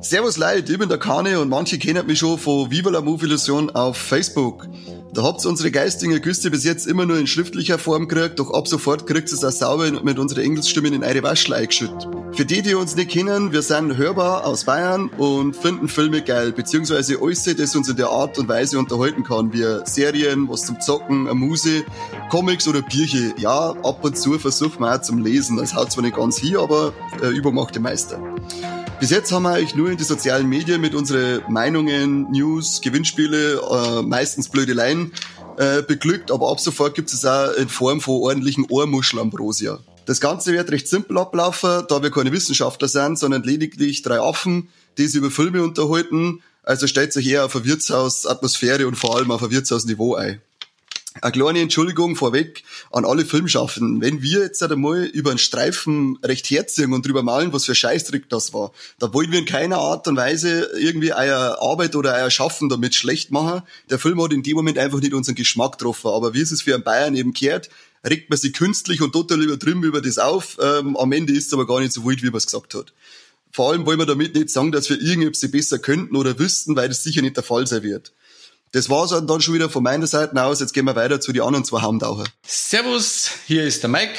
Servus Leute, ich bin der Kane und manche kennen mich schon von Viva la Movie-Illusion auf Facebook. Da habt ihr unsere geistigen Güste bis jetzt immer nur in schriftlicher Form gekriegt, doch ab sofort kriegt ihr es auch sauber mit unserer Engelsstimmen in eure Waschel eingeschüttet. Für die, die uns nicht kennen, wir sind hörbar aus Bayern und finden Filme geil, beziehungsweise alles, das uns in der Art und Weise unterhalten kann, wie Serien, was zum Zocken, eine Muse, Comics oder Bierchen. Ja, ab und zu versuchen wir auch zum Lesen. Das haut zwar nicht ganz hier, aber äh, übermachte Meister. Bis jetzt haben wir euch nur in die sozialen Medien mit unseren Meinungen, News, Gewinnspiele, äh, meistens Blödeleien äh, beglückt, aber ab sofort gibt es auch in Form von ordentlichen Ohrmuschelambrosia. Das Ganze wird recht simpel ablaufen, da wir keine Wissenschaftler sind, sondern lediglich drei Affen, die sich über Filme unterhalten. Also stellt sich eher auf eine Wirtshausatmosphäre und vor allem auf ein Wirtshausniveau ein. Eine kleine Entschuldigung vorweg an alle Filmschaffenden. Wenn wir jetzt einmal über einen Streifen recht herziehen und drüber malen, was für Scheißtrick das war, da wollen wir in keiner Art und Weise irgendwie euer Arbeit oder euer Schaffen damit schlecht machen. Der Film hat in dem Moment einfach nicht unseren Geschmack getroffen. Aber wie es es für einen Bayern eben kehrt, regt man sich künstlich und total übertrieben über das auf. Ähm, am Ende ist es aber gar nicht so wild, wie man es gesagt hat. Vor allem wollen wir damit nicht sagen, dass wir irgendetwas besser könnten oder wüssten, weil das sicher nicht der Fall sein wird. Das war's dann schon wieder von meiner Seite aus. Jetzt gehen wir weiter zu den anderen zwei Haumtaucher. Servus, hier ist der Mike.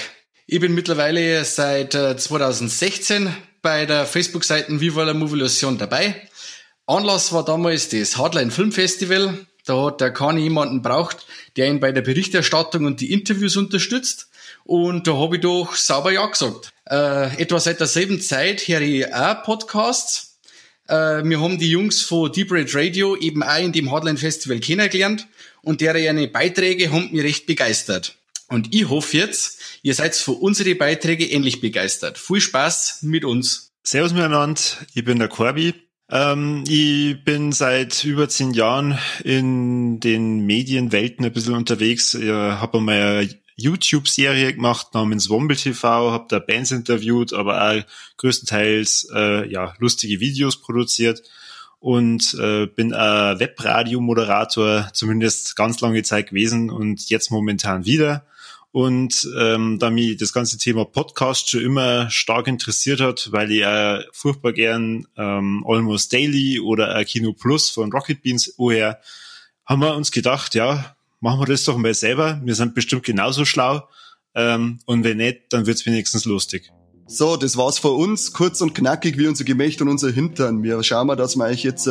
Ich bin mittlerweile seit 2016 äh, bei der Facebook-Seite Viva la Movilusion dabei. Anlass war damals das Hardline Film Festival. Da hat der Kani jemanden braucht, der ihn bei der Berichterstattung und die Interviews unterstützt. Und da habe ich doch sauber Ja gesagt. Äh, etwa seit derselben Zeit höre ich auch Podcasts äh, wir haben die Jungs von Deep Red Radio eben auch in dem Hardline Festival kennengelernt und deren Beiträge haben mich recht begeistert. Und ich hoffe jetzt, ihr seid für unsere Beiträge ähnlich begeistert. Viel Spaß mit uns. Servus miteinander, ich bin der Corby. Ähm, ich bin seit über zehn Jahren in den Medienwelten ein bisschen unterwegs. Ich habe einmal YouTube-Serie gemacht namens Womble TV, habe da Bands interviewt, aber auch größtenteils äh, ja lustige Videos produziert und äh, bin ein Webradio-Moderator, zumindest ganz lange Zeit gewesen und jetzt momentan wieder. Und ähm, da mich das ganze Thema Podcast schon immer stark interessiert hat, weil ich äh, furchtbar gern ähm, Almost Daily oder äh, Kino Plus von Rocket Beans woher, haben wir uns gedacht, ja, machen wir das doch mal selber. Wir sind bestimmt genauso schlau. Ähm, und wenn nicht, dann wird's wenigstens lustig. So, das war's von uns. Kurz und knackig wie unser Gemächt und unser Hintern. Wir schauen mal, dass wir euch jetzt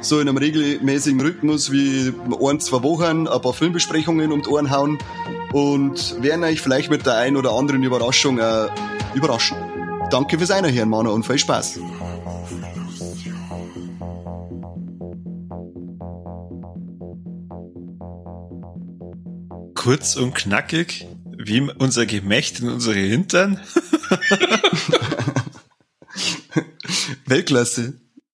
so in einem regelmäßigen Rhythmus wie ein, zwei Wochen ein paar Filmbesprechungen um die Ohren hauen und werden euch vielleicht mit der ein oder anderen Überraschung äh, überraschen. Danke fürs Einhören, Mano, und viel Spaß. Kurz und knackig, wie unser Gemächt und unsere Hintern. Weltklasse.